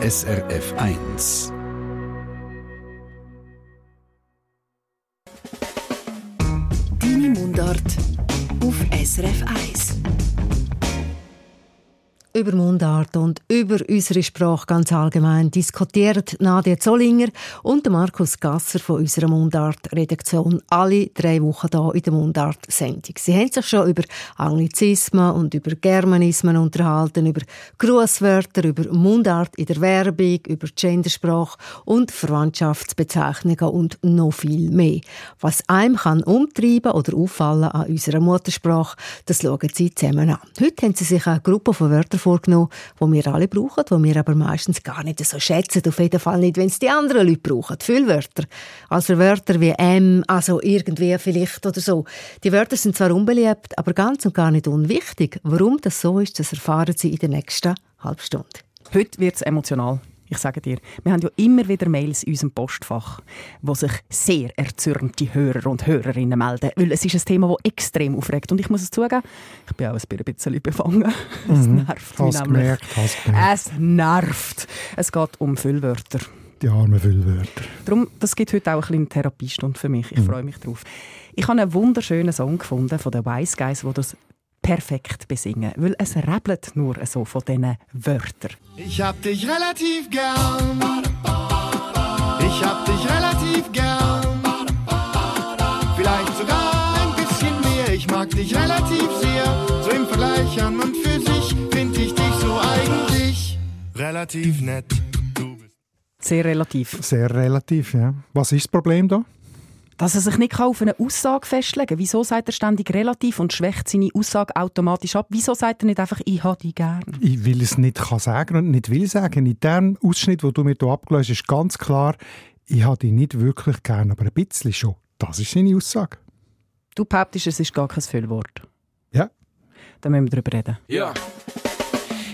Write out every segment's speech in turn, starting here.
SRF 1. über Mundart und über unsere Sprache ganz allgemein diskutiert Nadia Zollinger und Markus Gasser von unserer Mundart-Redaktion alle drei Wochen hier in der Mundart-Sendung. Sie haben sich schon über Anglizismen und über Germanismen unterhalten, über Grußwörter, über Mundart in der Werbung, über Gendersprache und Verwandtschaftsbezeichnungen und noch viel mehr. Was einem kann umtreiben oder auffallen an unserer Muttersprache, das schauen Sie zusammen an. Heute haben Sie sich eine Gruppe von Wörtern vorgenommen, die wir alle brauchen, die wir aber meistens gar nicht so schätzen. Auf jeden Fall nicht, wenn es die anderen Leute brauchen. Füllwörter. Also Wörter wie M, also irgendwie vielleicht oder so. Die Wörter sind zwar unbeliebt, aber ganz und gar nicht unwichtig. Warum das so ist, das erfahren Sie in der nächsten halben Stunde. Heute wird es emotional. Ich sage dir, wir haben ja immer wieder Mails in unserem Postfach, wo sich sehr erzürnte Hörer und Hörerinnen melden, weil es ist ein Thema, das extrem aufregt. Und ich muss es zugeben, ich bin auch ein bisschen befangen. Mhm. Es nervt mich nämlich. Gemerkt. Es nervt. Es geht um Füllwörter. Die armen Füllwörter. Darum, das gibt heute auch eine Therapiestunde für mich. Ich mhm. freue mich drauf. Ich habe einen wunderschönen Song gefunden von den Wise Guys, wo das perfekt besingen, weil es rebelt nur so von diesen Wörtern. Ich hab dich relativ gern. Ich hab dich relativ gern. Vielleicht sogar ein bisschen mehr. Ich mag dich relativ sehr. So im Vergleich an und für sich finde ich dich so eigentlich relativ nett. Sehr relativ. Sehr relativ, ja. Was ist das Problem da? Dass er sich nicht auf eine Aussage festlegen kann. Wieso sagt er ständig relativ und schwächt seine Aussage automatisch ab? Wieso sagt er nicht einfach, ich habe dich gern? Ich will es nicht kann sagen und nicht will sagen. In dem Ausschnitt, den du mir hier abgelöst hast, ist ganz klar, ich habe dich nicht wirklich gern, aber ein bisschen schon. Das ist seine Aussage. Du behauptest, es ist gar kein Füllwort. Ja. Dann müssen wir darüber reden. Ja.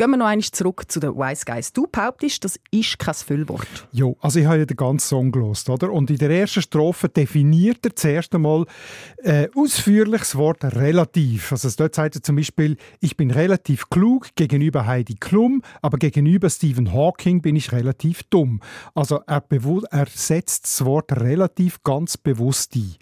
Gehen wir noch einmal zurück zu den Wise Guys. Du behauptest, das ist kein Füllwort. Ja, also ich habe ja den ganzen Song gelost, oder? Und in der ersten Strophe definiert er zuerst einmal äh, ausführlich das Wort relativ. Also dort sagt er zum Beispiel, ich bin relativ klug gegenüber Heidi Klum, aber gegenüber Stephen Hawking bin ich relativ dumm. Also er, er setzt das Wort relativ ganz bewusst ein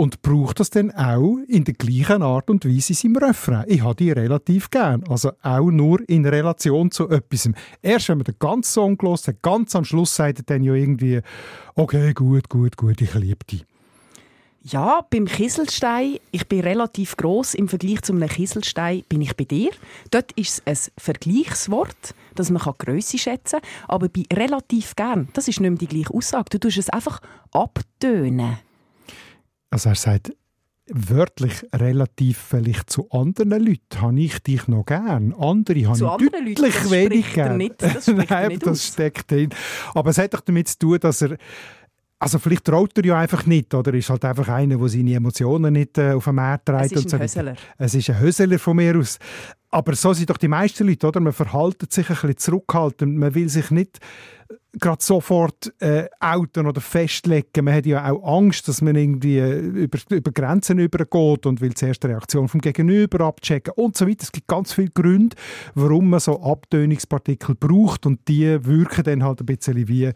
und braucht das dann auch in der gleichen Art und Weise in seinem Refrain. Ich habe die relativ gern, also auch nur in Relation zu etwas. Erst wenn man den ganzen Song gelost hat, ganz am Schluss sagt er dann ja irgendwie, okay, gut, gut, gut, ich liebe dich. Ja, beim Kieselstein, ich bin relativ groß im Vergleich zu einem Kieselstein, bin ich bei dir. Dort ist es ein Vergleichswort, dass man Größe schätzen kann. Aber bei relativ gern, das ist nicht mehr die gleiche Aussage. Du tust es einfach abtönen. Also er sagt, wörtlich relativ vielleicht zu anderen Leuten habe ich dich noch gern. Andere habe zu ich deutlich Leuten, wenig gern. Nicht, das Nein, das steckt drin. Aber es hat doch damit zu tun, dass er also vielleicht traut er ja einfach nicht, oder ist halt einfach einer, der seine Emotionen nicht äh, auf den Markt trägt. Es ist ein Höseler. Es ist ein Höseler von mir aus. Aber so sind doch die meisten Leute, oder? Man verhaltet sich ein bisschen zurückhaltend. Man will sich nicht gerade sofort äh, outen oder festlegen. Man hat ja auch Angst, dass man irgendwie äh, über, über Grenzen übergeht und will zuerst die Reaktion vom Gegenüber abchecken und so weiter. Es gibt ganz viele Gründe, warum man so Abtönungspartikel braucht und die wirken dann halt ein bisschen wie,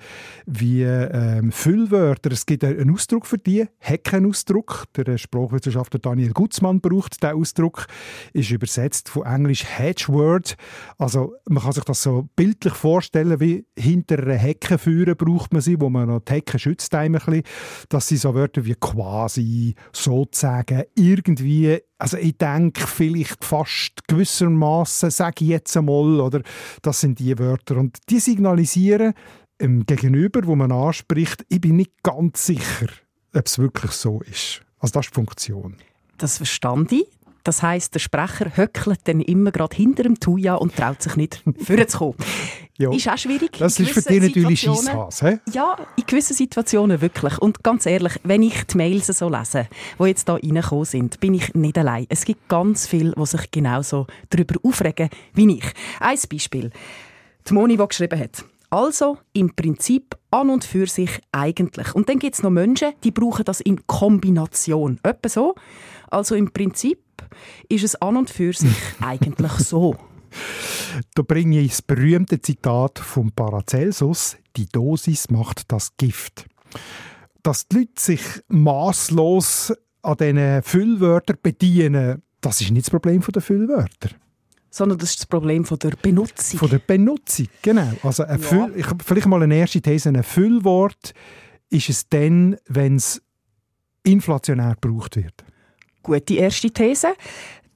wie ähm, Füllwörter. Es gibt einen Ausdruck für die, Heckenausdruck. Der Sprachwissenschaftler Daniel Gutzmann braucht diesen Ausdruck, ist übersetzt von Englisch Hedgeword. Also man kann sich das so bildlich vorstellen, wie hinter einer Hecken führen braucht man sie, wo man noch die Hecken schützt ein bisschen, dass sie so Wörter wie quasi, sozusagen, irgendwie, also ich denke vielleicht fast gewissermaßen, sage ich jetzt einmal, oder das sind die Wörter und die signalisieren im Gegenüber, wo man anspricht, ich bin nicht ganz sicher, ob es wirklich so ist. Also das ist die Funktion. Das verstand ich. Das heißt, der Sprecher höckelt dann immer gerade hinter dem Tuja und traut sich nicht vorzukommen. Ja. Ist auch schwierig. Das ist für dich natürlich. Scheisshass? Ja, in gewissen Situationen wirklich. Und ganz ehrlich, wenn ich die Mails so lese, die jetzt hier reingekommen sind, bin ich nicht allein. Es gibt ganz viele, die sich genauso darüber aufregen wie ich. Ein Beispiel. Die Moni, die geschrieben hat. Also im Prinzip an und für sich eigentlich. Und dann gibt es noch Menschen, die brauchen das in Kombination. Etwa so. Also im Prinzip ist es an und für sich eigentlich so. Da bringe ich das berühmte Zitat vom Paracelsus: Die Dosis macht das Gift. Dass die Leute sich maßlos an diesen Füllwörtern bedienen, das ist nicht das Problem der Füllwörter. Sondern das ist das Problem von der Benutzung. Von der Benutzung, genau. Also ein Füll, ich, vielleicht mal eine erste These. Ein Füllwort ist es dann, wenn es inflationär gebraucht wird. Gute erste These.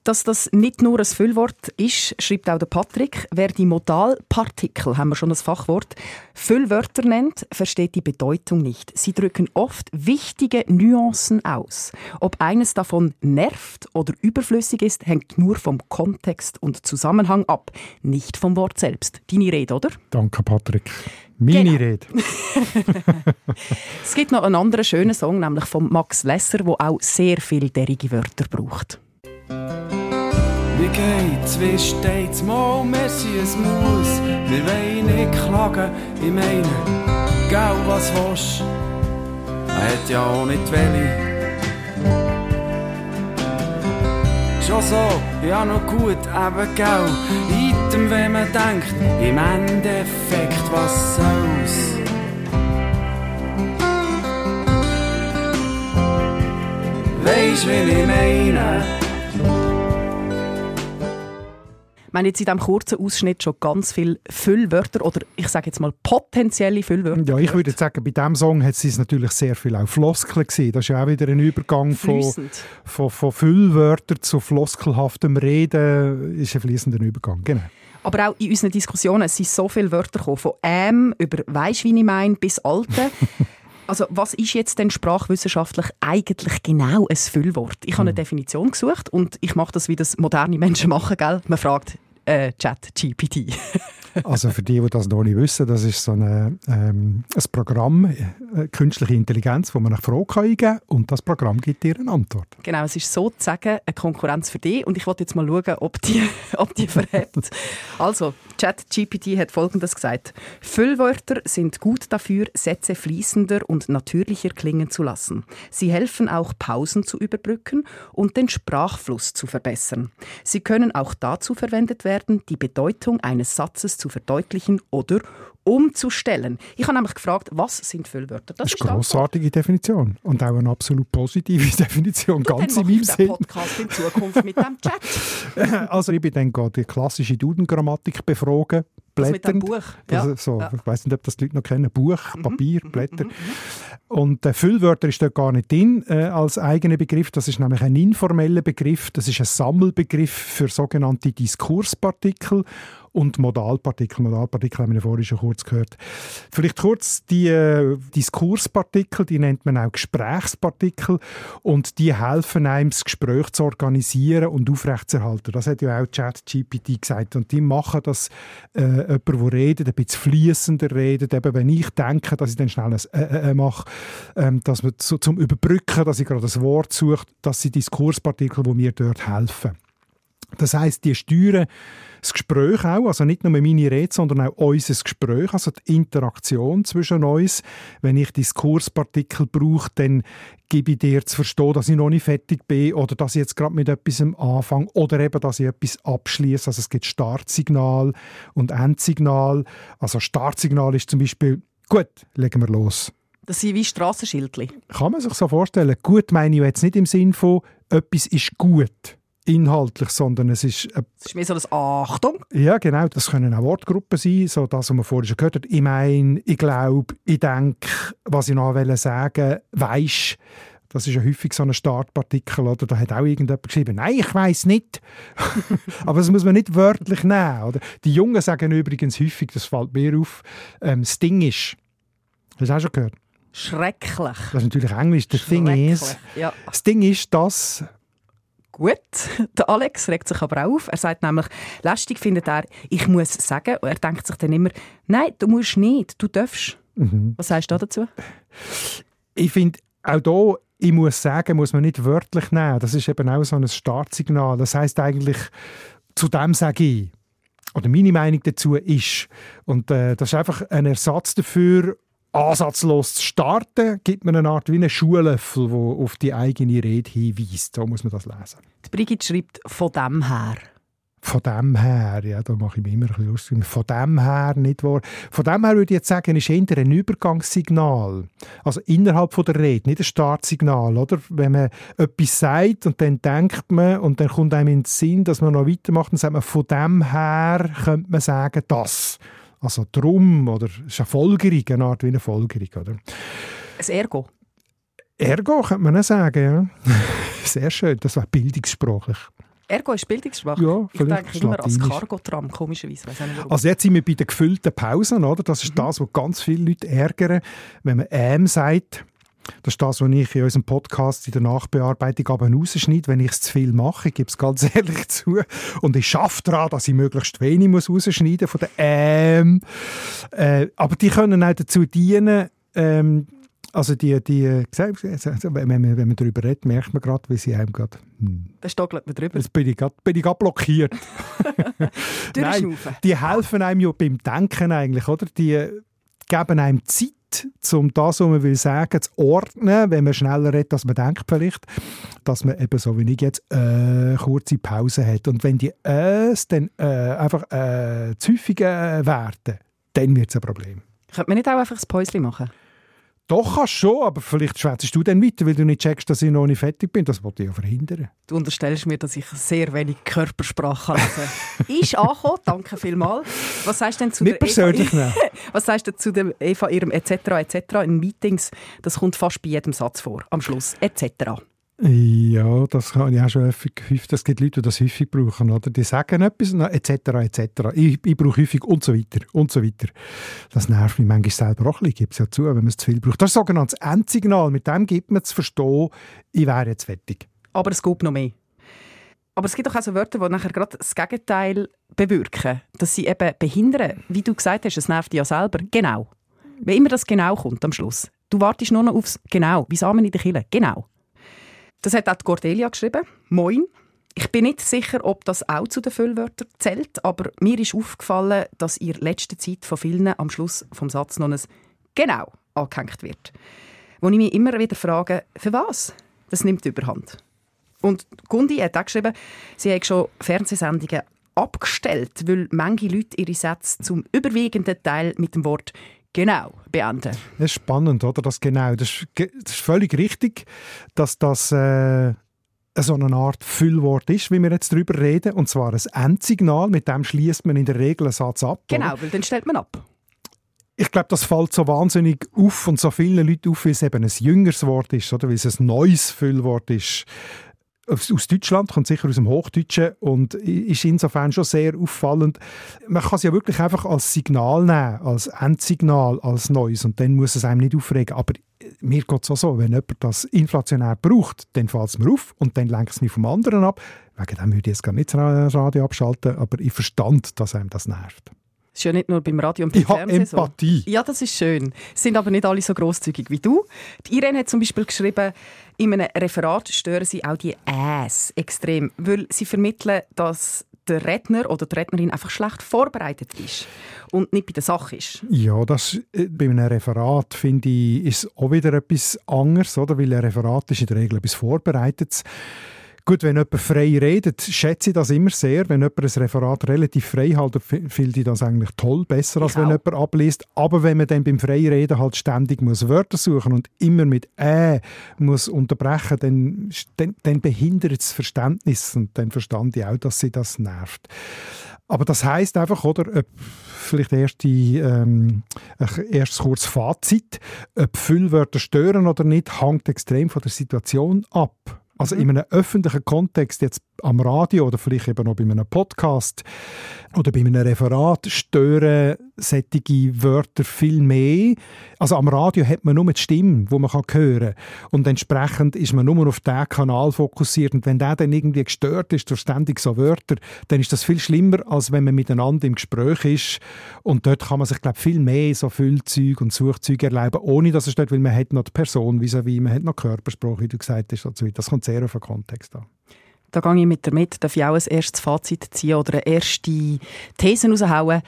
Dass das nicht nur ein Füllwort ist, schreibt auch der Patrick. Wer die Modalpartikel, haben wir schon das Fachwort, Füllwörter nennt, versteht die Bedeutung nicht. Sie drücken oft wichtige Nuancen aus. Ob eines davon nervt oder überflüssig ist, hängt nur vom Kontext und Zusammenhang ab, nicht vom Wort selbst. Deine Rede, oder? Danke, Patrick. Meine Genau. Rede. Es gibt noch einen anderen schönen Song, nämlich von Max Lesser, wo auch sehr viele derige Wörter braucht. Wie geht's, wie steht's, mal Messi, es muss. Wir wollen nicht klagen, ich meine, gell, was willst Er hat ja auch nicht welche. Schon so, ja noch gut, eben gell. Item, wenn man denkt, im Endeffekt, was soll's. Weisst, wie ich meine? Wir haben jetzt in diesem kurzen Ausschnitt schon ganz viele Füllwörter oder ich sage jetzt mal potenzielle Füllwörter. Ja, ich würde sagen, bei diesem Song hat es natürlich sehr viel auch Floskeln gesehen. Das ist ja auch wieder ein Übergang von, von, von Füllwörtern zu floskelhaftem Reden. Ist ein fließender Übergang, genau. Aber auch in unseren Diskussionen es sind so viele Wörter gekommen, von «ähm» über «weisst, wie ich mein» bis «alte». Also was ist jetzt denn sprachwissenschaftlich eigentlich genau ein Füllwort? Ich habe eine Definition gesucht und ich mache das, wie das moderne Menschen machen, gell? Man fragt äh, Chat GPT. Also für die, die das noch nicht wissen, das ist so eine, ähm, ein Programm, äh, künstliche Intelligenz, wo man eine Frage kann eingeben kann und das Programm gibt dir eine Antwort. Genau, es ist sozusagen eine Konkurrenz für dich und ich wollte jetzt mal schauen, ob die, ob die verhebt. Also, ChatGPT hat Folgendes gesagt. Füllwörter sind gut dafür, Sätze fließender und natürlicher klingen zu lassen. Sie helfen auch, Pausen zu überbrücken und den Sprachfluss zu verbessern. Sie können auch dazu verwendet werden, die Bedeutung eines Satzes zu verdeutlichen oder umzustellen. Ich habe nämlich gefragt, was sind Füllwörter? Das ist die eine grossartige Definition und auch eine absolut positive Definition, Antwort. ganz Dann in meinem Sinn. Podcast in Zukunft mit dem Chat. Also ich bin dann gerade die klassische Duden-Grammatik befragen, Dem blätternd. Buch. Das, Ja. so, Ja. Mhm, Ich weiß nicht, ob das die Leute noch kennen. Buch, Papier, Blätter. Und äh, Füllwörter ist dort gar nicht drin äh, als eigener Begriff. Das ist nämlich ein informeller Begriff. Das ist ein Sammelbegriff für sogenannte Diskurspartikel und Modalpartikel. Modalpartikel haben wir vorhin schon kurz gehört. Vielleicht kurz die äh, Diskurspartikel, die nennt man auch Gesprächspartikel und die helfen einem, das Gespräch zu organisieren und aufrechtzuerhalten. Das hat ja auch ChatGPT gesagt und die machen das, äh, jemand, der redet, ein bisschen fließender redet, eben wenn ich denke, dass ich dann schnell ein äh, äh, äh mache, ähm, dass man so, zum Überbrücken, dass ich gerade das Wort suche, das sind Diskurspartikel, die mir dort helfen. Das heißt, die steuern das Gespräch auch, also nicht nur meine Rede, sondern auch unser Gespräch, also die Interaktion zwischen uns. Wenn ich Diskurspartikel brauche, dann gebe ich dir zu verstehen, dass ich noch nicht fertig bin oder dass ich jetzt gerade mit etwas anfange oder eben, dass ich etwas abschließe. Also es gibt Startsignal und Endsignal. Also Startsignal ist zum Beispiel, gut, legen wir los. Das sind wie Strassenschildli. Kann man sich so vorstellen. Gut meine ich jetzt nicht im Sinn von, etwas ist gut inhaltlich, sondern es ist äh, Das ist mehr so das Achtung. ja, genau. Das können auch Wortgruppen sein, so das, was man vorhin schon gehört hat. Ich meine, ich glaube, ich denke, was ich noch sagen weisst, das ist ja häufig so ein Startpartikel, oder? Da hat auch irgendjemand geschrieben, nein, ich weiß nicht. Aber das muss man nicht wörtlich nehmen, oder? Die Jungen sagen übrigens häufig, das fällt mir auf, ähm, das Ding ist. Hast du auch schon gehört? Schrecklich. Das ist natürlich Englisch. The thing is. Ja, Das Ding ist, dass Gut, der Alex regt sich aber auf. Er sagt nämlich, lästig findet er, ich muss sagen. Und er denkt sich dann immer, nein, du musst nicht, du darfst. Mhm. Was sagst du dazu? Ich finde, auch hier, ich muss sagen, muss man nicht wörtlich nehmen. Das ist eben auch so ein Startsignal. Das heißt eigentlich, zu dem sage ich. Oder meine Meinung dazu ist. Und äh, das ist einfach ein Ersatz dafür, ansatzlos zu starten, gibt man eine Art wie einen Schuhlöffel, der auf die eigene Rede hinweist. So muss man das lesen. Die Brigitte schreibt von dem her. Von dem her, ja, da mache ich mir immer ein bisschen lustig. Von dem her nicht wahr. Von dem her würde ich jetzt sagen, ist eher ein Übergangssignal. Also innerhalb von der Rede, nicht ein Startsignal, oder? Wenn man etwas sagt und dann denkt man und dann kommt einem in den Sinn, dass man noch weitermacht, dann sagt man, von dem her könnte man sagen, das. Also drum, oder es ist eine Folgerung, eine Art wie eine Folgerung, oder? Ein Ergo. Ergo könnte man auch sagen, ja. Sehr schön, das war bildungssprachlich. Ergo ist Bildungssprache. Ja, ich denke immer als Latinisch. Cargo-Tram, komischerweise. Also jetzt sind wir bei den gefüllten Pausen, oder? Das ist das, was ganz viele Leute ärgern, wenn man «ähm» sagt. Das ist das, was ich in unserem Podcast in der Nachbearbeitung aber rausschneide, wenn ich es zu viel mache. Ich gebe es ganz ehrlich zu. Und ich schaffe daran, dass ich möglichst wenig muss rausschneiden von den «ähm». Äh, aber die können auch dazu dienen, ähm, also die, die, wenn man, wenn man darüber redet, merkt man gerade, wie sie einem gerade, hm, Da stockelt man drüber. jetzt bin ich gerade, bin ich gerade blockiert. Durchschnaufen. die helfen einem ja beim Denken eigentlich, oder? Die geben einem Zeit, um das, was man will sagen, zu ordnen, wenn man schneller redet, als man denkt vielleicht, dass man eben so wie ich jetzt äh, kurze Pause hat. Und wenn die Äs dann äh, einfach äh, zu häufig äh, werden, dann wird es ein Problem. Könnte man nicht auch einfach ein Päuschen machen? Doch, kannst du schon, aber vielleicht schwätzt du dann weiter, weil du nicht checkst, dass ich noch nicht fertig bin. Das wollte ich ja verhindern. Du unterstellst mir, dass ich sehr wenig Körpersprache lese. ist angekommen, danke vielmals. Was sagst du denn zu Nicht der persönlich Eva. Was sagst du zu der Eva, ihrem etc. etc. in Meetings? Das kommt fast bei jedem Satz vor. Am Schluss etc. Ja, das habe ich auch schon häufig. Es gibt Leute, die das häufig brauchen, oder? Die sagen etwas, etc., etc. Ich, ich brauche häufig und so weiter, und so weiter. Das nervt mich manchmal selber auch ein bisschen, gibt es ja zu, wenn man es zu viel braucht. Das ist ein sogenanntes Endsignal. Mit dem gibt man zu verstehen, ich wäre jetzt fertig. Aber es gibt noch mehr. Aber es gibt auch so Wörter, die nachher gerade das Gegenteil bewirken. Dass sie eben behindern. Wie du gesagt hast, es nervt dich ja selber. Genau. Wenn immer das Genau kommt am Schluss. Du wartest nur noch aufs Genau. Wie Samen in der Kille. Genau. Das hat auch Cordelia geschrieben. Moin. Ich bin nicht sicher, ob das auch zu den Füllwörtern zählt, aber mir ist aufgefallen, dass in letzter Zeit von vielen am Schluss vom Satz noch ein «Genau» angehängt wird. Wo ich mich immer wieder frage, für was? Das nimmt überhand. Und Gundi hat auch geschrieben, sie hat schon Fernsehsendungen abgestellt, weil manche Leute ihre Sätze zum überwiegenden Teil mit dem Wort «genau» beenden. Das ist spannend, oder? Das genau. Das ist, das ist völlig richtig, dass das äh, so eine Art Füllwort ist, wie wir jetzt darüber reden. Und zwar ein Endsignal, mit dem schließt man in der Regel einen Satz ab. oder? Genau, weil dann stellt man ab. Ich glaube, das fällt so wahnsinnig auf und so vielen Leuten auf, weil es eben ein jüngeres Wort ist, oder? weil es ein neues Füllwort ist. Aus Deutschland, kommt sicher aus dem Hochdeutschen und ist insofern schon sehr auffallend. Man kann es ja wirklich einfach als Signal nehmen, als Endsignal, als Neues und dann muss es einem nicht aufregen. Aber mir geht es auch so, wenn jemand das inflationär braucht, dann fällt es mir auf und dann lenkt es mich vom anderen ab. Wegen dem würde ich jetzt gar nicht das Radio abschalten, aber ich verstand, dass einem das nervt. Das ist ja nicht nur beim Radio und beim Ich habe Fernsehen so. Empathie. Ja, das ist schön. Es sind aber nicht alle so großzügig wie du. Die Irene hat zum Beispiel geschrieben, in einem Referat stören sie auch die Äs extrem, weil sie vermitteln, dass der Redner oder die Rednerin einfach schlecht vorbereitet ist und nicht bei der Sache ist. Ja, das, äh, bei einem Referat finde ich, ist auch wieder etwas anderes, oder? weil ein Referat ist in der Regel etwas Vorbereitetes. Gut, wenn jemand frei redet, schätze ich das immer sehr. Wenn jemand ein Referat relativ frei hält, finde ich das eigentlich toll, besser, als Ich wenn auch. jemand abliest. Aber wenn man dann beim Freireden halt ständig muss Wörter suchen und immer mit «äh» muss unterbrechen, dann, dann, dann behindert es das Verständnis. Und dann verstand ich auch, dass sie das nervt. Aber das heißt einfach, oder, ob vielleicht erst die, ähm, ein erstes kurzes Fazit, ob Füllwörter stören oder nicht, hängt extrem von der Situation ab. Also in einem öffentlichen Kontext, jetzt am Radio oder vielleicht eben noch bei einem Podcast oder bei einem Referat stören solche Wörter viel mehr. Also am Radio hat man nur die Stimme, die man hören kann. Und entsprechend ist man nur auf diesen Kanal fokussiert. Und wenn der dann irgendwie gestört ist durch ständig so Wörter, dann ist das viel schlimmer, als wenn man miteinander im Gespräch ist. Und dort kann man sich, glaube viel mehr so Füllzeug und Suchzeug erleben, ohne dass es dort, weil man hat noch die Person vis-à-vis, man hat noch Körpersprache, wie du gesagt hast. Das kommt sehr auf den Kontext an da gehe ich mit dir mit, darf ich auch ein erstes Fazit ziehen oder eine erste These raushauen.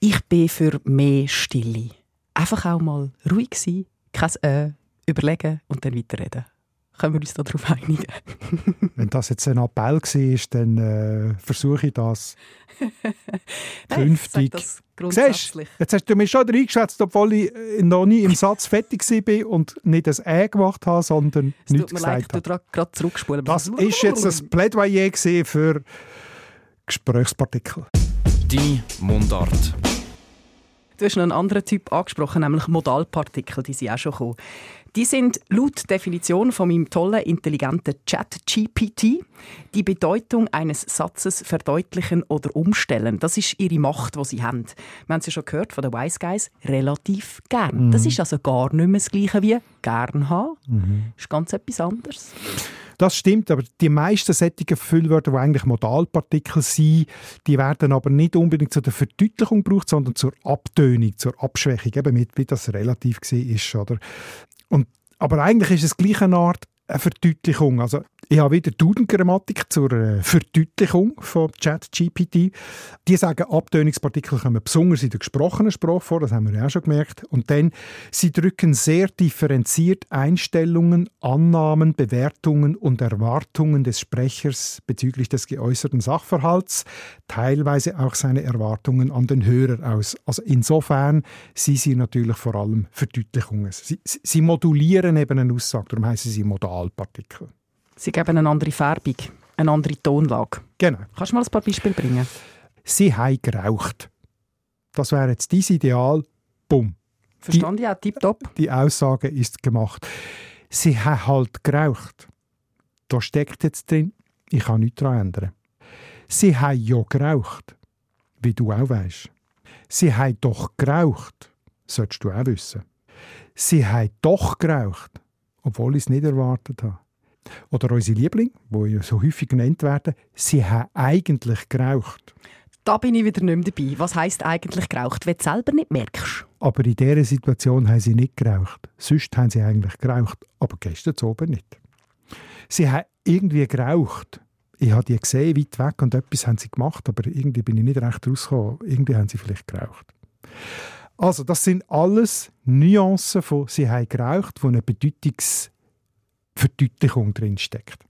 Ich bin für mehr Stille. Einfach auch mal ruhig sein, kein Äh, überlegen und dann weiterreden. Können wir uns darauf einigen? Wenn das jetzt ein Appell war, dann äh, versuche ich das künftig. Das grundsätzlich. Siehst, jetzt hast du mich schon reingeschätzt, obwohl ich äh, noch nie im Satz fertig war und nicht ein «Ä» gemacht habe, sondern es nichts gesagt leid, habe. gerade zurückspulen. Das war jetzt ein Plädoyer für Gesprächspartikel. Die Mundart. Du hast noch einen anderen Typ angesprochen, nämlich Modalpartikel, die sind auch schon gekommen. Die sind laut Definition von meinem tollen, intelligenten Chat-GPT die Bedeutung eines Satzes verdeutlichen oder umstellen. Das ist ihre Macht, die sie haben. Wir haben ja schon gehört von den Wise Guys, relativ gern. Mhm. Das ist also gar nicht mehr das Gleiche wie gern haben. Mhm. Das ist ganz etwas anderes. Das stimmt, aber die meisten sättigen Füllwörter, die eigentlich Modalpartikel sind, die werden aber nicht unbedingt zur Verdeutlichung gebraucht, sondern zur Abtönung, zur Abschwächung, eben mit, wie das relativ war. Oder? Und, aber eigentlich ist es gleich eine Art eine Verdeutlichung. Also ich habe wieder Duden-Grammatik zur äh, Verdeutlichung von ChatGPT. Die sagen, Abtönungspartikel kommen besonders in der gesprochenen Sprache vor, das haben wir ja auch schon gemerkt. Und dann, sie drücken sehr differenziert Einstellungen, Annahmen, Bewertungen und Erwartungen des Sprechers bezüglich des geäußerten Sachverhalts, teilweise auch seine Erwartungen an den Hörer aus. Also insofern sind sie natürlich vor allem Verdeutlichungen. Sie, sie modulieren eben eine Aussage, darum heißen sie Modalpartikel. Sie geben eine andere Färbung, eine andere Tonlage. Genau. Kannst du mal ein paar Beispiele bringen? Sie haben geraucht. Das wäre jetzt dein Ideal. Bumm. Verstand ich auch, tipptopp. Die Aussage ist gemacht. Sie haben halt geraucht. Da steckt jetzt drin, ich kann nichts daran ändern. Sie haben ja geraucht. Wie du auch weißt. Sie haben doch geraucht. Solltest du auch wissen. Sie haben doch geraucht, obwohl ich es nicht erwartet habe. Oder unsere Lieblinge, die so häufig genannt werden, sie haben eigentlich geraucht. Da bin ich wieder nicht mehr dabei. Was heisst eigentlich geraucht, wenn du selber nicht merkst? Aber in dieser Situation haben sie nicht geraucht. Sonst haben sie eigentlich geraucht, aber gestern oben nicht. Sie haben irgendwie geraucht. Ich habe die gesehen, weit weg, und etwas haben sie gemacht, aber irgendwie bin ich nicht recht rausgekommen. Irgendwie haben sie vielleicht geraucht. Also, das sind alles Nuancen von «sie haben geraucht», die eine Bedeutungs- Verdeutlichung drinsteckt.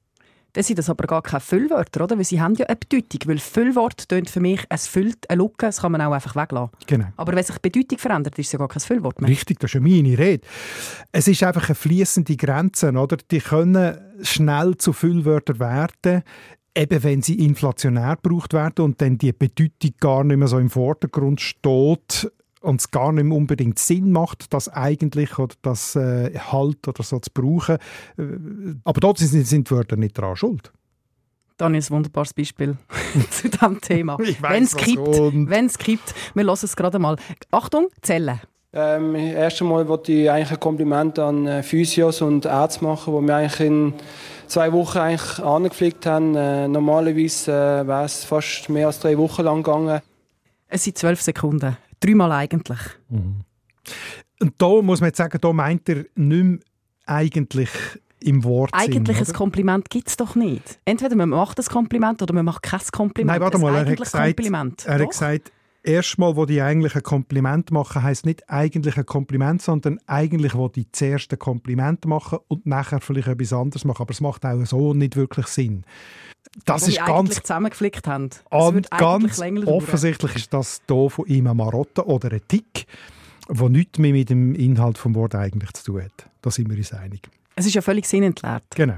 Das sind das aber gar keine Füllwörter, oder? Weil sie haben ja eine Bedeutung. Weil Füllwort tönt für mich, es füllt eine Lücke, das kann man auch einfach weglassen. Genau. Aber wenn sich die Bedeutung verändert, ist es ja gar kein Füllwort mehr. Richtig, das ist ja meine Rede. Es ist einfach eine fließende Grenze, oder? Die können schnell zu Füllwörtern werden, eben wenn sie inflationär gebraucht werden und dann die Bedeutung gar nicht mehr so im Vordergrund steht, und es gar nicht mehr unbedingt Sinn macht, das eigentlich oder das äh, Halt oder so zu brauchen. Äh, aber dort sind, sind die Wörter nicht daran schuld. Dann ist ein wunderbares Beispiel zu diesem Thema. Wenn es kippt, wenn es kippt, wir lassen es gerade mal. Achtung, Zellen. Ähm, erst einmal wollte ich eigentlich ein Kompliment an äh, Physios und Ärzte machen, die mir eigentlich in zwei Wochen eigentlich angepflegt haben. Äh, normalerweise äh, wäre es fast mehr als drei Wochen lang gegangen. Es sind zwölf Sekunden. Dreimal eigentlich. Mhm. Und da muss man jetzt sagen, da meint er nicht mehr eigentlich im Wort. Eigentlich ein Kompliment gibt es doch nicht. Entweder man macht ein Kompliment oder man macht kein Kompliment. Nein, warte mal, er hat gesagt, Kompliment. er hat gesagt erstmal, wo die eigentlich ein Kompliment machen, heißt nicht eigentlich ein Kompliment, sondern eigentlich, wo die zuerst ein Kompliment machen und nachher vielleicht etwas anderes machen. Aber es macht auch so nicht wirklich Sinn das wo ist ganz zusammengeflickt haben. Und ganz offensichtlich ist das hier von ihm eine Marotte oder ein Tick, der nichts mehr mit dem Inhalt des Wortes eigentlich zu tun hat. Da sind wir uns einig. Es ist ja völlig sinnentleert. Genau.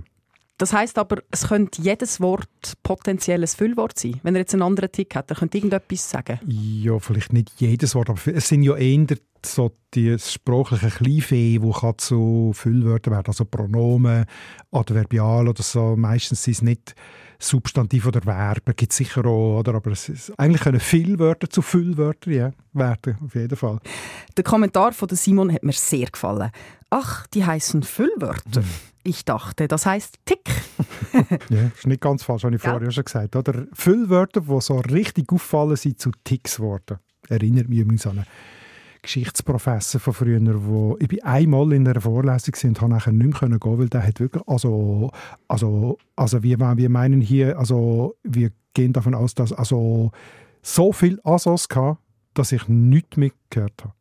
Das heißt aber, es könnte jedes Wort potenzielles Füllwort sein. Wenn er jetzt einen anderen Tick hat, er könnte irgendetwas sagen. Ja, vielleicht nicht jedes Wort, aber es sind ja eher so die sprachliche Kleinfee, die zu Füllwörtern werden, also Pronomen, Adverbial oder so. Meistens sind es nicht Substantiv oder Verben gibt es sicher auch, oder? aber es ist, eigentlich können Füllwörter zu Füllwörtern ja, werden, auf jeden Fall. Der Kommentar von Simon hat mir sehr gefallen. Ach, die heißen Füllwörter. Ich dachte, das heißt Tick. ja, ist nicht ganz falsch, habe ich vorher schon gesagt. Oder Füllwörter, die so richtig auffallen, sind zu Ticks geworden. Erinnert mich übrigens an einen Geschichtsprofessor von früher, wo ich bin einmal in einer Vorlesung war und habe nachher nicht mehr gehen, weil der hat wirklich, also, also, also wir, wir meinen hier, also wir gehen davon aus, dass also so viel Asos hatte, dass ich nichts mitgehört habe.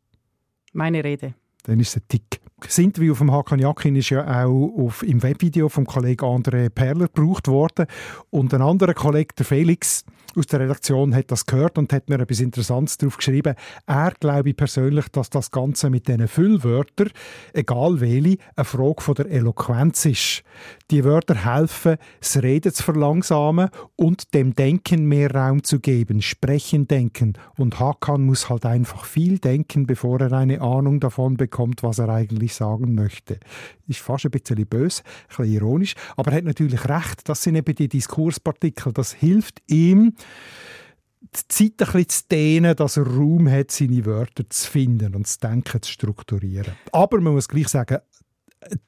Meine Rede. Dann ist es ein Tick. Das Interview vom Hakan Yakin ist ja auch auf, im Webvideo vom Kollegen André Perler gebraucht worden. Und ein anderer Kollege, der Felix, aus der Redaktion hat das gehört und hat mir etwas Interessantes darauf geschrieben. Er glaube ich persönlich, dass das Ganze mit diesen Füllwörtern, egal welche, eine Frage von der Eloquenz ist. Die Wörter helfen, das Reden zu verlangsamen und dem Denken mehr Raum zu geben. Sprechen, denken. Und Hakan muss halt einfach viel denken, bevor er eine Ahnung davon bekommt, was er eigentlich sagen möchte. Ist fast ein bisschen böse, ein bisschen ironisch, aber er hat natürlich recht. Das sind eben die Diskurspartikel. Das hilft ihm, die Zeit ein bisschen zu dehnen, dass er Raum hat, seine Wörter zu finden und das Denken zu strukturieren. Aber man muss gleich sagen,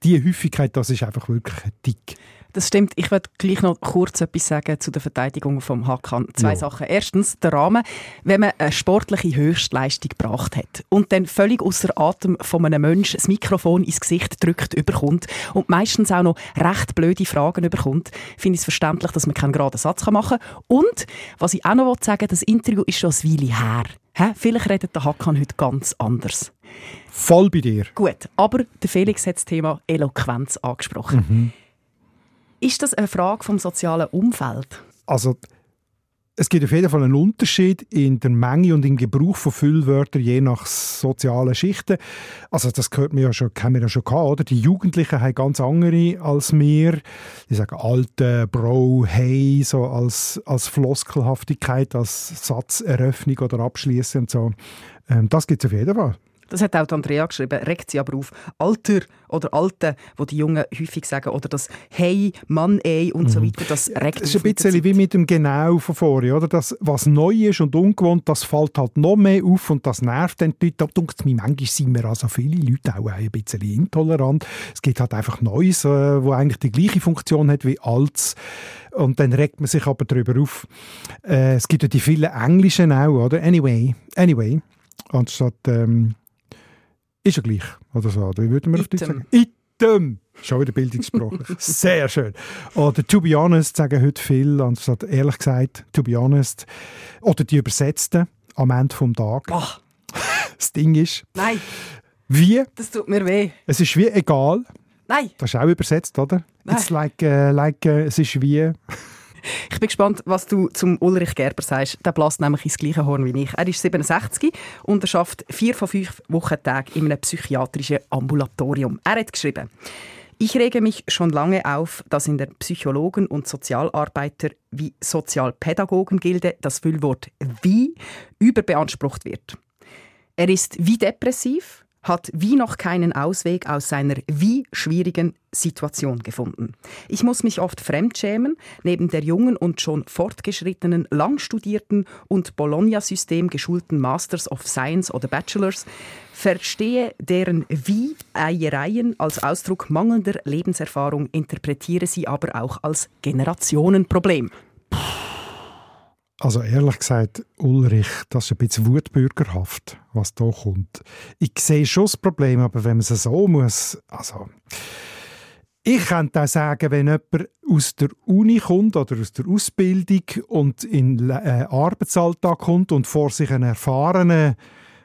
die Häufigkeit, das ist einfach wirklich Tick. Das stimmt. Ich werde gleich noch kurz etwas sagen zu der Verteidigung vom Hakan. Zwei ja. Sachen. Erstens, der Rahmen. Wenn man eine sportliche Höchstleistung gebracht hat und dann völlig außer Atem von einem Menschen das Mikrofon ins Gesicht drückt, überkommt und meistens auch noch recht blöde Fragen überkommt, finde ich es verständlich, dass man keinen geraden Satz machen kann. Und, was ich auch noch sagen das Interview ist schon ein Weile her. Hä? Vielleicht redet der Hakan heute ganz anders. Voll bei dir. Gut, aber der Felix hat das Thema Eloquenz angesprochen. Mhm. Ist das eine Frage vom sozialen Umfeld? Also es gibt auf jeden Fall einen Unterschied in der Menge und im Gebrauch von Füllwörtern je nach sozialen Schichten. Also das gehört mir ja schon, haben wir ja schon gehabt, oder? Die Jugendlichen haben ganz andere als wir. Die sagen alte, Bro, hey, so als, als Floskelhaftigkeit, als Satzeröffnung oder Abschließen und so. Ähm, das gibt es auf jeden Fall. Das hat auch Andrea geschrieben, regt sie aber auf. Alter oder Alte, wo die Jungen häufig sagen, oder das Hey, Mann, ey und mhm. so weiter, das regt Das ist ein bisschen wie mit dem Genau von vorher, oder? Das, was neu ist und ungewohnt, das fällt halt noch mehr auf und das nervt dann die Leute. Da denkt mir, manchmal sind wir also viele Leute auch ein bisschen intolerant. Es gibt halt einfach Neues, äh, wo eigentlich die gleiche Funktion hat wie Altes und dann regt man sich aber darüber auf. Äh, es gibt ja die vielen Englischen auch, oder? Anyway, anyway, anstatt ähm, ist ja gleich. Oder so. Wie würden wir auf Deutsch sagen? Item. Schon wieder bildungssprachlich. Sehr schön. Oder to be honest sagen heute viel, anstatt ehrlich gesagt, to be honest. Oder die Übersetzten am Ende des Tages. Ach. Das Ding ist. Nein. Wie? Das tut mir weh. Es ist wie egal. Nein. Das ist auch übersetzt, oder? Nein. It's like, uh, like uh, es ist wie. Ich bin gespannt, was du zum Ulrich Gerber sagst. Der bläst nämlich ins gleiche Horn wie ich. Er ist 67 und er schafft vier von fünf Wochentagen in einem psychiatrischen Ambulatorium. Er hat geschrieben, ich rege mich schon lange auf, dass in der Psychologen- und Sozialarbeiter wie Sozialpädagogengilde das Füllwort wie überbeansprucht wird. Er ist wie depressiv, hat wie noch keinen Ausweg aus seiner wie schwierigen Situation gefunden. Ich muss mich oft fremdschämen, neben der jungen und schon fortgeschrittenen, lang studierten und Bologna-System geschulten Masters of Science oder Bachelors, verstehe deren Wie-Eiereien als Ausdruck mangelnder Lebenserfahrung, interpretiere sie aber auch als Generationenproblem. Also ehrlich gesagt, Ulrich, das ist ein bisschen wutbürgerhaft, was da kommt. Ich sehe schon das Problem, aber wenn man es so muss, also... Ich könnte auch sagen, wenn jemand aus der Uni kommt oder aus der Ausbildung und in den äh, Arbeitsalltag kommt und vor sich einen erfahrenen,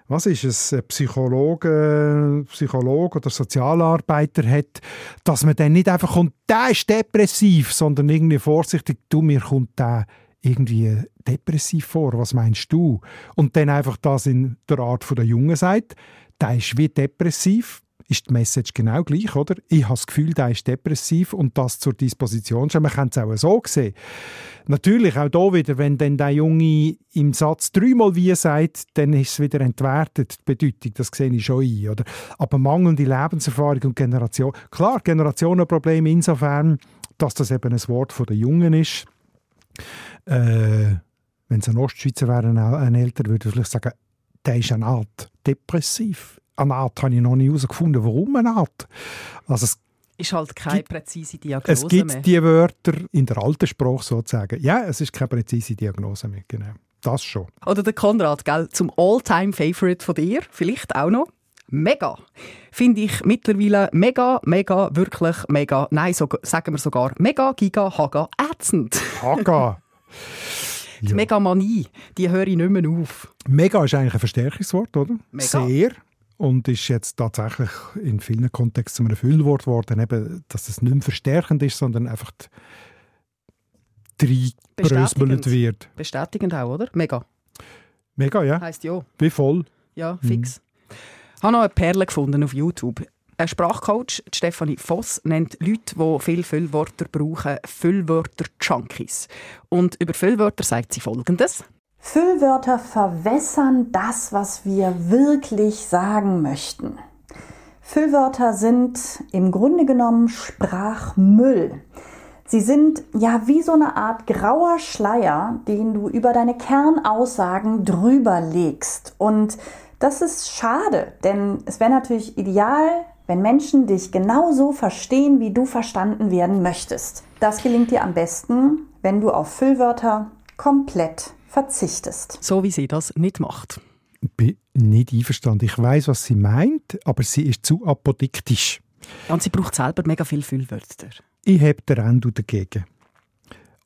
was ist es, Psychologe, Psychologe oder Sozialarbeiter hat, dass man dann nicht einfach kommt, der ist depressiv, sondern irgendwie vorsichtig, du, mir kommt der irgendwie depressiv vor. Was meinst du? Und dann einfach das in der Art der Jungen sagt, der ist wie depressiv, ist die Message genau gleich, oder? Ich habe das Gefühl, der ist depressiv und das zur Disposition stellen. Man kann es auch so sehen. Natürlich, auch hier wieder, wenn dann der Junge im Satz dreimal wie sagt, dann ist es wieder entwertet, die Bedeutung, das sehe ich schon ein. Oder? Aber mangelnde Lebenserfahrung und Generation, klar, Generationenproblem insofern, dass das eben ein Wort der Jungen ist Äh, wenn es ein Ostschweizer wäre, ein, ein Älter, würde ich vielleicht sagen, der ist eine Art depressiv. Eine Art habe ich noch nie herausgefunden. Warum eine Art? Also es ist halt keine gibt, präzise Diagnose Es gibt mehr. die Wörter in der alten Sprache sozusagen. Ja, es ist keine präzise Diagnose mehr, genau. Das schon. Oder der Konrad, gell, zum All-Time-Favorite von dir, vielleicht auch noch. Mega. Finde ich mittlerweile mega, mega, wirklich mega, nein, so, sagen wir sogar mega, giga, haga, ätzend. Haga. Die Ja. Megamanie, die höre ich nicht mehr auf. Mega ist eigentlich ein Verstärkungswort, oder? Mega. Sehr. Und ist jetzt tatsächlich in vielen Kontexten einem Füllwort geworden, eben, dass es nicht mehr verstärkend ist, sondern einfach reinbrösmelt wird. Bestätigend auch, oder? Mega. Mega, ja. Heisst ja. Wie voll. Ja, fix. Ich habe noch eine Perle gefunden auf YouTube. Ein Sprachcoach, Stefanie Voss, nennt Leute, die viele Füllwörter brauchen, Füllwörter-Junkies. Und über Füllwörter sagt sie Folgendes. Füllwörter verwässern das, was wir wirklich sagen möchten. Füllwörter sind im Grunde genommen Sprachmüll. Sie sind ja wie so eine Art grauer Schleier, den du über deine Kernaussagen drüber legst. Und das ist schade, denn es wäre natürlich ideal, wenn Menschen dich genauso verstehen, wie du verstanden werden möchtest. Das gelingt dir am besten, wenn du auf Füllwörter komplett verzichtest. So wie sie das nicht macht. Ich bin nicht einverstanden. Ich weiß, was sie meint, aber sie ist zu apodiktisch. Und sie braucht selber mega viele Füllwörter. Ich habe den Endo dagegen.